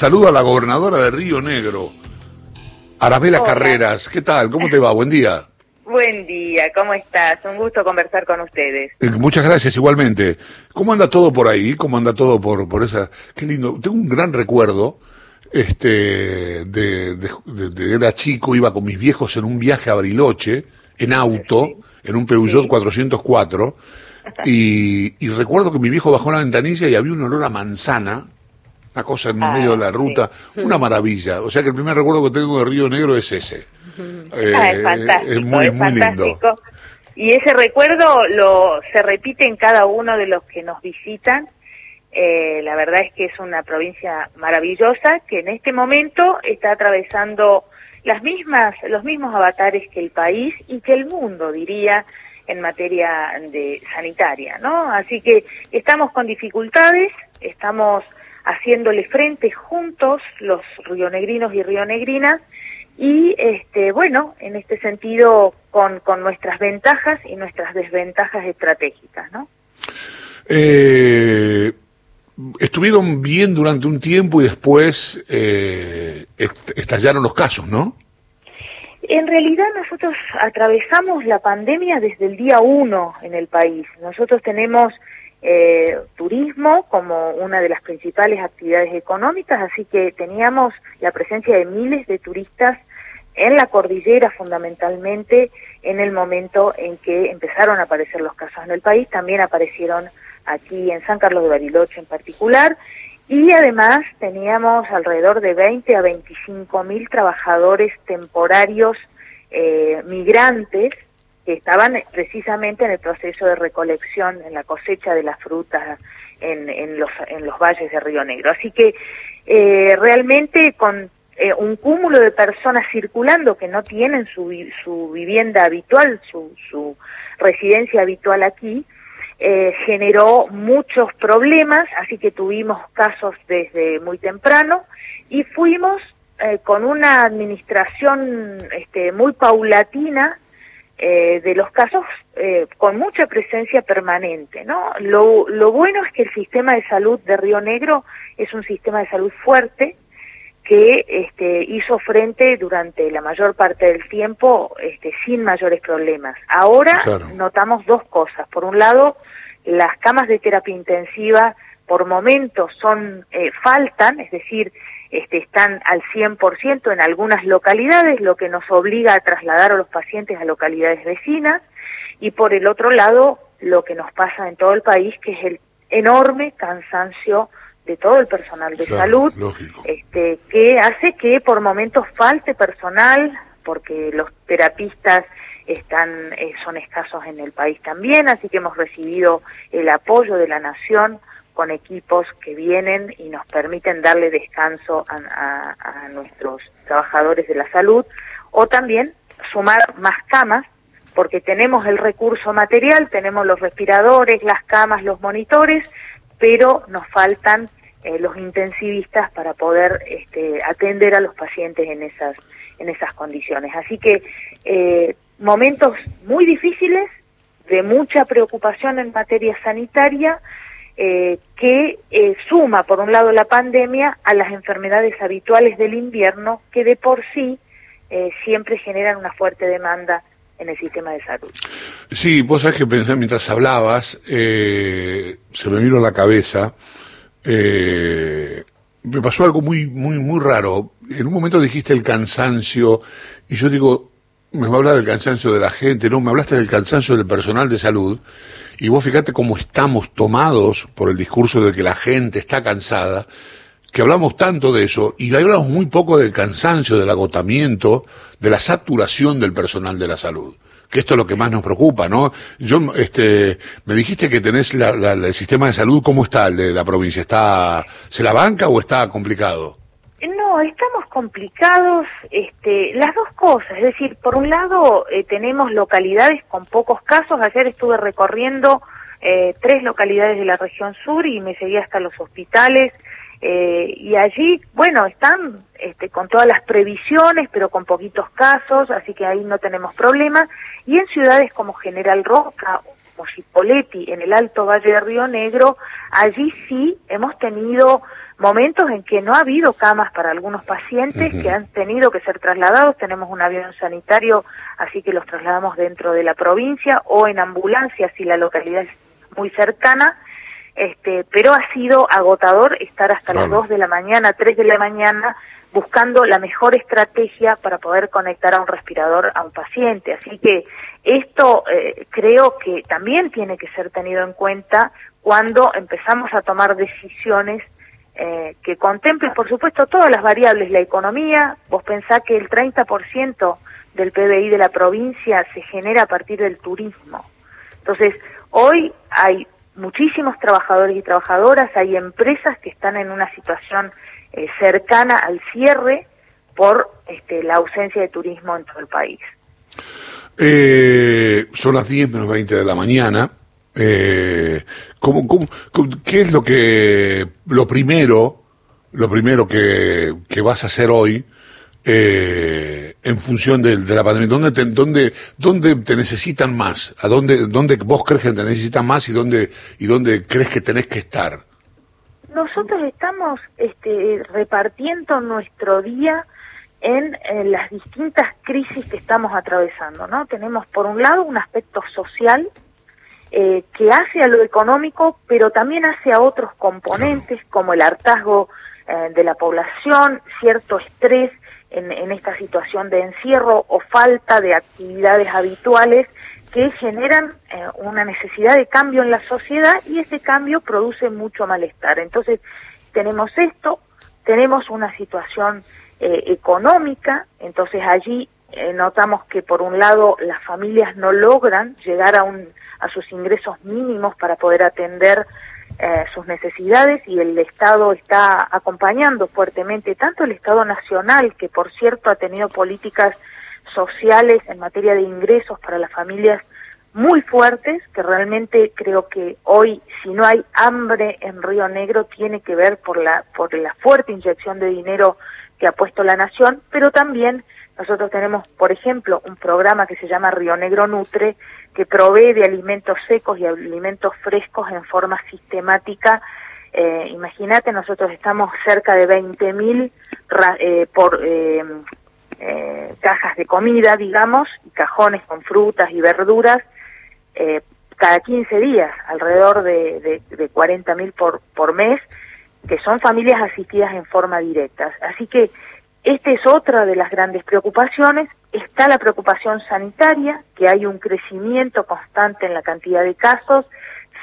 Saludo a la gobernadora de Río Negro, Arabela Carreras. ¿Qué tal? ¿Cómo te va? Buen día. Buen día, ¿cómo estás? Un gusto conversar con ustedes. Eh, muchas gracias, igualmente. ¿Cómo anda todo por ahí? ¿Cómo anda todo por, por esa...? Qué lindo. Tengo un gran recuerdo este, de, de, era chico, iba con mis viejos en un viaje a Bariloche, en auto, en un Peugeot 404, y, y recuerdo que mi viejo bajó la ventanilla y había un olor a manzana, una cosa en ah, medio de la ruta, una maravilla. O sea que el primer recuerdo que tengo de Río Negro es ese. Eh, ah, es fantástico, es muy, muy lindo. Y ese recuerdo lo se repite en cada uno de los que nos visitan. Eh, la verdad es que es una provincia maravillosa que en este momento está atravesando las mismas, los mismos avatares que el país y que el mundo, diría, en materia de sanitaria, ¿no? Así que estamos con dificultades, estamos haciéndole frente juntos los rionegrinos y rionegrinas y este bueno en este sentido con, con nuestras ventajas y nuestras desventajas estratégicas no eh, estuvieron bien durante un tiempo y después eh, estallaron los casos no en realidad nosotros atravesamos la pandemia desde el día uno en el país. Nosotros tenemos eh, turismo como una de las principales actividades económicas, así que teníamos la presencia de miles de turistas en la cordillera fundamentalmente en el momento en que empezaron a aparecer los casos en el país, también aparecieron aquí en San Carlos de Bariloche en particular, y además teníamos alrededor de 20 a 25 mil trabajadores temporarios eh, migrantes que estaban precisamente en el proceso de recolección, en la cosecha de las frutas en, en, los, en los valles de Río Negro. Así que eh, realmente con eh, un cúmulo de personas circulando que no tienen su, su vivienda habitual, su, su residencia habitual aquí, eh, generó muchos problemas, así que tuvimos casos desde muy temprano y fuimos eh, con una administración este, muy paulatina eh, de los casos eh, con mucha presencia permanente. ¿no? Lo, lo bueno es que el sistema de salud de Río Negro es un sistema de salud fuerte que este, hizo frente durante la mayor parte del tiempo este, sin mayores problemas. Ahora notamos dos cosas. Por un lado, las camas de terapia intensiva por momentos son eh, faltan, es decir, este, están al 100% en algunas localidades, lo que nos obliga a trasladar a los pacientes a localidades vecinas, y por el otro lado, lo que nos pasa en todo el país, que es el enorme cansancio de todo el personal de salud, este, que hace que por momentos falte personal, porque los terapistas están eh, son escasos en el país también, así que hemos recibido el apoyo de la nación con equipos que vienen y nos permiten darle descanso a, nuestros trabajadores de la salud o también sumar más camas porque tenemos el recurso material, tenemos los respiradores, las camas, los monitores, pero nos faltan eh, los intensivistas para poder este, atender a los pacientes en esas en esas condiciones. Así que eh, momentos muy difíciles, de mucha preocupación en materia sanitaria, eh, que eh, suma, por un lado, la pandemia a las enfermedades habituales del invierno, que de por sí eh, siempre generan una fuerte demanda en el sistema de salud. Sí, vos sabés que pensé mientras hablabas, se me vino a la cabeza, me pasó algo muy, muy, muy raro. En un momento dijiste el cansancio, y yo digo, me va a hablar del cansancio de la gente, no, me hablaste del cansancio del personal de salud, y vos fíjate cómo estamos tomados por el discurso de que la gente está cansada, que hablamos tanto de eso y hablamos muy poco del cansancio, del agotamiento, de la saturación del personal de la salud. Que esto es lo que más nos preocupa, ¿no? Yo, este, me dijiste que tenés el sistema de salud, ¿cómo está el de la provincia? ¿Está, se la banca o está complicado? Estamos complicados, este, las dos cosas, es decir, por un lado eh, tenemos localidades con pocos casos, ayer estuve recorriendo eh, tres localidades de la región sur y me seguí hasta los hospitales eh, y allí, bueno, están este, con todas las previsiones, pero con poquitos casos, así que ahí no tenemos problema. Y en ciudades como General Roca como Chipoleti en el Alto Valle de Río Negro, allí sí hemos tenido momentos en que no ha habido camas para algunos pacientes que han tenido que ser trasladados. Tenemos un avión sanitario, así que los trasladamos dentro de la provincia o en ambulancia si la localidad es muy cercana. Este, pero ha sido agotador estar hasta las 2 de la mañana, 3 de la mañana, buscando la mejor estrategia para poder conectar a un respirador a un paciente. Así que esto eh, creo que también tiene que ser tenido en cuenta cuando empezamos a tomar decisiones eh, que contemplen, por supuesto, todas las variables, la economía. Vos pensás que el 30% del PBI de la provincia se genera a partir del turismo. Entonces, hoy hay muchísimos trabajadores y trabajadoras, hay empresas que están en una situación eh, cercana al cierre por este, la ausencia de turismo en todo el país. Eh, son las 10 menos 20 de la mañana. Eh, ¿cómo, cómo, qué es lo que lo primero lo primero que, que vas a hacer hoy eh, en función de, la pandemia? ¿Dónde te, dónde, ¿Dónde te necesitan más? ¿A dónde, dónde vos crees que te necesitan más y dónde, y dónde crees que tenés que estar? Nosotros estamos este, repartiendo nuestro día en, las distintas crisis que estamos atravesando, ¿no? Tenemos por un lado un aspecto social eh, que hace a lo económico, pero también hace a otros componentes como el hartazgo eh, de la población, cierto estrés en, en esta situación de encierro o falta de actividades habituales que generan eh, una necesidad de cambio en la sociedad y ese cambio produce mucho malestar. Entonces, tenemos esto, tenemos una situación eh, económica, entonces allí eh, notamos que por un lado las familias no logran llegar a, un, a sus ingresos mínimos para poder atender sus necesidades y el Estado está acompañando fuertemente, tanto el Estado nacional, que por cierto ha tenido políticas sociales en materia de ingresos para las familias muy fuertes, que realmente creo que hoy, si no hay hambre en Río Negro, tiene que ver por la, por la fuerte inyección de dinero que ha puesto la nación, pero también nosotros tenemos, por ejemplo, un programa que se llama Río Negro Nutre, que provee de alimentos secos y alimentos frescos en forma sistemática. Eh, Imagínate, nosotros estamos cerca de 20.000 eh, por eh, eh, cajas de comida, digamos, y cajones con frutas y verduras eh, cada 15 días, alrededor de, de, de 40 mil por, por mes, que son familias asistidas en forma directa. Así que esta es otra de las grandes preocupaciones. Está la preocupación sanitaria, que hay un crecimiento constante en la cantidad de casos,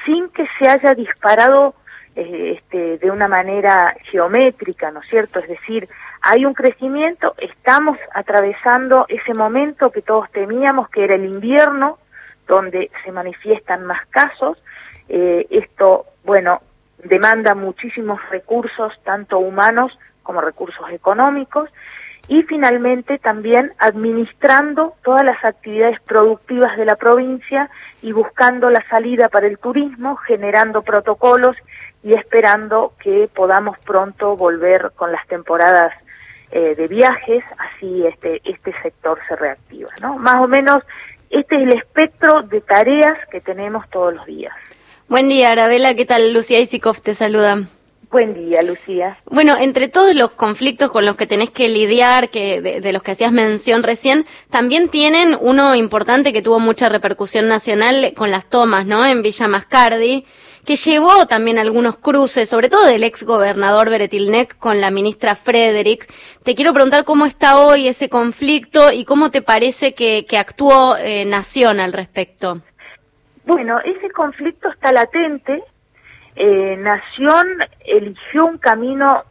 sin que se haya disparado eh, este, de una manera geométrica, ¿no es cierto? Es decir, hay un crecimiento, estamos atravesando ese momento que todos temíamos, que era el invierno, donde se manifiestan más casos. Eh, esto, bueno, demanda muchísimos recursos, tanto humanos como recursos económicos, y finalmente también administrando todas las actividades productivas de la provincia y buscando la salida para el turismo, generando protocolos y esperando que podamos pronto volver con las temporadas eh, de viajes, así este, este sector se reactiva. ¿no? Más o menos este es el espectro de tareas que tenemos todos los días. Buen día, Arabela. ¿Qué tal? Lucía Isikov te saluda. Buen día, Lucía. Bueno, entre todos los conflictos con los que tenés que lidiar, que de, los que hacías mención recién, también tienen uno importante que tuvo mucha repercusión nacional con las tomas, ¿no? En Villa Mascardi, que llevó también algunos cruces, sobre todo del ex gobernador Beretilnec con la ministra Frederick. Te quiero preguntar cómo está hoy ese conflicto y cómo te parece que, actuó eh, Nación al respecto. Bueno, ese conflicto está latente, eh, Nación eligió un camino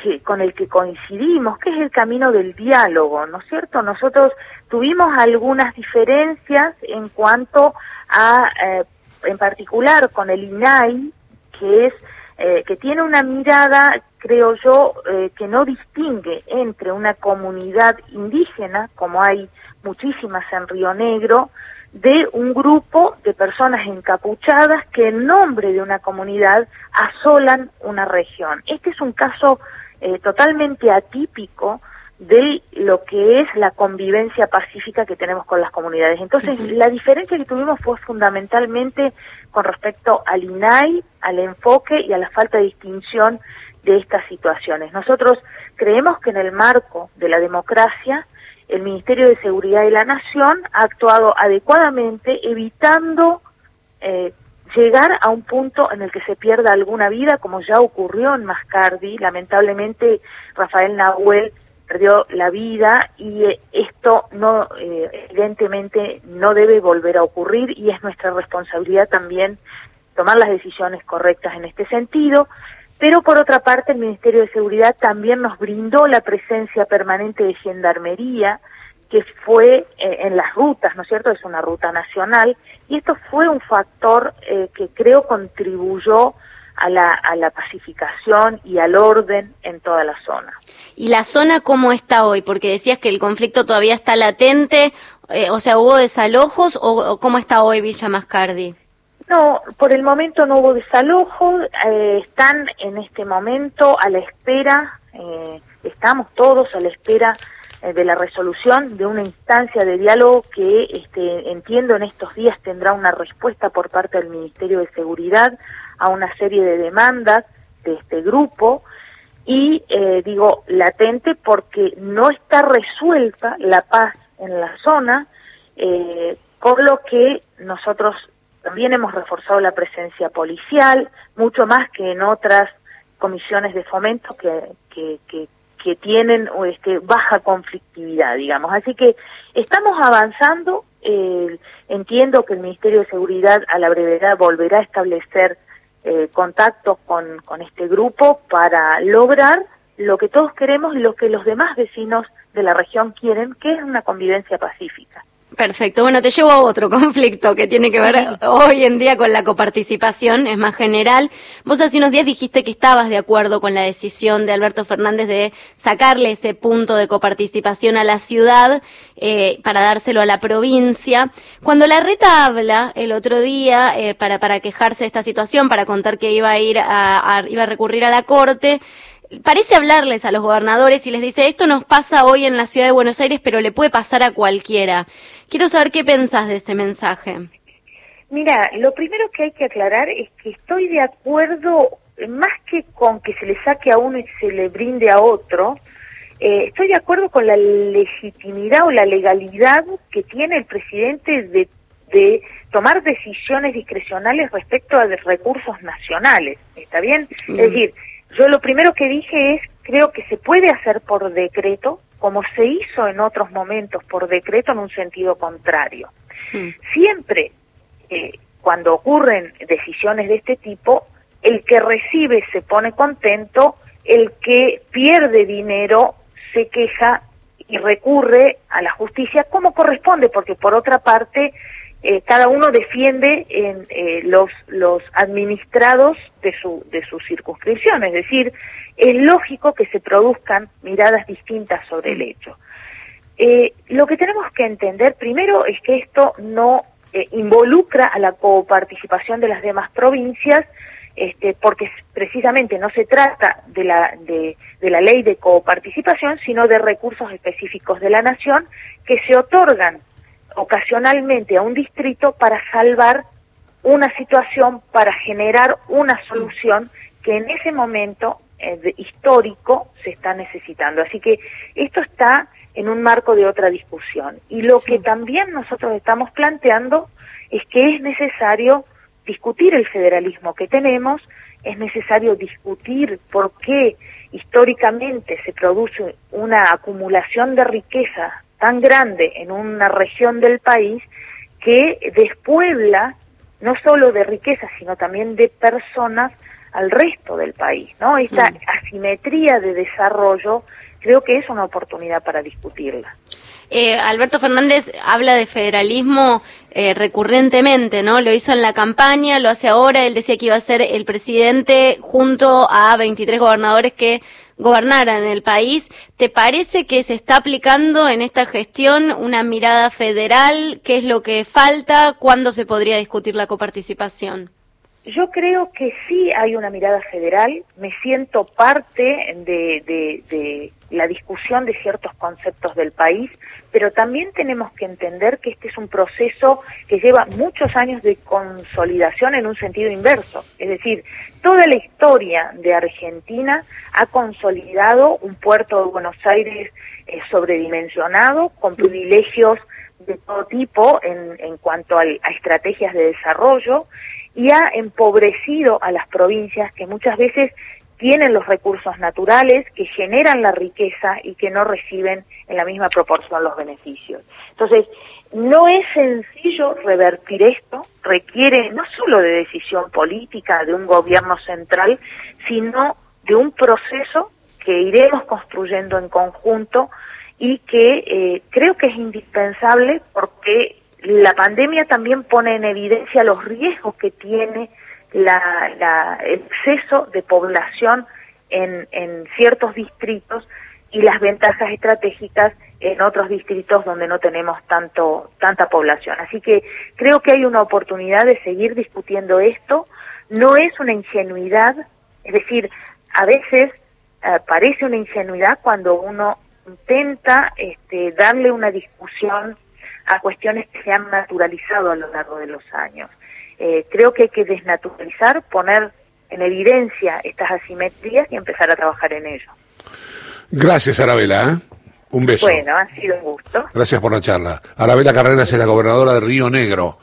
que, con el que coincidimos, que es el camino del diálogo, ¿no es cierto? Nosotros tuvimos algunas diferencias en cuanto a, eh, en particular con el INAI, que es eh, que tiene una mirada, creo yo, que no distingue entre una comunidad indígena, como hay muchísimas en Río Negro, de un grupo de personas encapuchadas que en nombre de una comunidad asolan una región. Este es un caso eh, totalmente atípico de lo que es la convivencia pacífica que tenemos con las comunidades. Entonces, la diferencia que tuvimos fue fundamentalmente con respecto al INAI, al enfoque y a la falta de distinción de estas situaciones. Nosotros creemos que en el marco de la democracia, el Ministerio de Seguridad de la Nación ha actuado adecuadamente, evitando eh, llegar a un punto en el que se pierda alguna vida, como ya ocurrió en Mascardi. Lamentablemente, Rafael Nahuel perdió la vida y eh, esto no eh, evidentemente no debe volver a ocurrir y es nuestra responsabilidad también tomar las decisiones correctas en este sentido. Pero por otra parte, el Ministerio de Seguridad también nos brindó la presencia permanente de gendarmería, que fue eh, en las rutas, ¿no es cierto? Es una ruta nacional, y esto fue un factor que creo contribuyó a la, a la pacificación y al orden en toda la zona. ¿Y la zona cómo está hoy? Porque decías que el conflicto todavía está latente, eh, o sea, ¿hubo desalojos o, cómo está hoy Villa Mascardi? No, por el momento no hubo desalojos, eh, están en este momento a la espera, eh, estamos todos a la espera de la resolución de una instancia de diálogo que este, entiendo en estos días tendrá una respuesta por parte del Ministerio de Seguridad a una serie de demandas de este grupo y eh, digo latente porque no está resuelta la paz en la zona, eh, por lo que nosotros también hemos reforzado la presencia policial, mucho más que en otras comisiones de fomento que, que, que, que tienen este, baja conflictividad, digamos. Así que estamos avanzando, eh, entiendo que el Ministerio de Seguridad a la brevedad volverá a establecer eh, contactos con, con este grupo para lograr lo que todos queremos y lo que los demás vecinos de la región quieren, que es una convivencia pacífica. Perfecto. Bueno, te llevo a otro conflicto que tiene que ver hoy en día con la coparticipación, es más general. Vos hace unos días dijiste que estabas de acuerdo con la decisión de Alberto Fernández de sacarle ese punto de coparticipación a la ciudad eh, para dárselo a la provincia. Cuando la reta habla el otro día eh, para, para quejarse de esta situación, para contar que iba a ir a, iba a recurrir a la corte, parece hablarles a los gobernadores y les dice, esto nos pasa hoy en la ciudad de Buenos Aires, pero le puede pasar a cualquiera. Quiero saber qué pensás de ese mensaje. Mira, lo primero que hay que aclarar es que estoy de acuerdo, más que con que se le saque a uno y se le brinde a otro, eh, estoy de acuerdo con la legitimidad o la legalidad que tiene el presidente de, de tomar decisiones discrecionales respecto a recursos nacionales. ¿Está bien? Es decir, yo lo primero que dije es, creo que se puede hacer por decreto, como se hizo en otros momentos por decreto en un sentido contrario. Hmm. Siempre, eh, cuando ocurren decisiones de este tipo, el que recibe se pone contento, el que pierde dinero se queja y recurre a la justicia como corresponde, porque por otra parte eh, cada uno defiende en, eh, los, los administrados de su, de su circunscripción. Es decir, es lógico que se produzcan miradas distintas sobre el hecho. Eh, lo que tenemos que entender primero es que esto no involucra a la coparticipación de las demás provincias, este, porque precisamente no se trata de la, de, de la ley de coparticipación, sino de recursos específicos de la nación que se otorgan ocasionalmente a un distrito para salvar una situación, para generar una solución que en ese momento eh, histórico se está necesitando. Así que esto está en un marco de otra discusión. Y lo que también nosotros estamos planteando es que es necesario discutir el federalismo que tenemos, es necesario discutir por qué históricamente se produce una acumulación de riqueza tan grande en una región del país que despuebla no solo de riqueza, sino también de personas al resto del país, ¿no? Esta mm. asimetría de desarrollo creo que es una oportunidad para discutirla. Eh, Alberto Fernández habla de federalismo eh, recurrentemente, ¿no? Lo hizo en la campaña, lo hace ahora, él decía que iba a ser el presidente junto a 23 gobernadores que gobernaran el país. ¿Te parece que se está aplicando en esta gestión una mirada federal? ¿Qué es lo que falta? ¿Cuándo se podría discutir la coparticipación? Yo creo que sí hay una mirada federal, me siento parte de, de, de, la discusión de ciertos conceptos del país, pero también tenemos que entender que este es un proceso que lleva muchos años de consolidación en un sentido inverso. Es decir, toda la historia de Argentina ha consolidado un puerto de Buenos Aires eh, sobredimensionado, con privilegios de todo tipo en, en cuanto a, a estrategias de desarrollo, y ha empobrecido a las provincias que muchas veces tienen los recursos naturales, que generan la riqueza y que no reciben en la misma proporción los beneficios. Entonces, no es sencillo revertir esto, requiere no solo de decisión política de un gobierno central, sino de un proceso que iremos construyendo en conjunto y que eh, creo que es indispensable porque la pandemia también pone en evidencia los riesgos que tiene la, el exceso de población en, en ciertos distritos y las ventajas estratégicas en otros distritos donde no tenemos tanto tanta población. Así que creo que hay una oportunidad de seguir discutiendo esto. No es una ingenuidad, es decir, a veces eh, parece una ingenuidad cuando uno intenta este, darle una discusión a cuestiones que se han naturalizado a lo largo de los años. Eh, creo que hay que desnaturalizar, poner en evidencia estas asimetrías y empezar a trabajar en ello. Gracias, Arabela. ¿eh? Un beso. Bueno, ha sido un gusto. Gracias por la charla. Arabela Carreras es la gobernadora de Río Negro.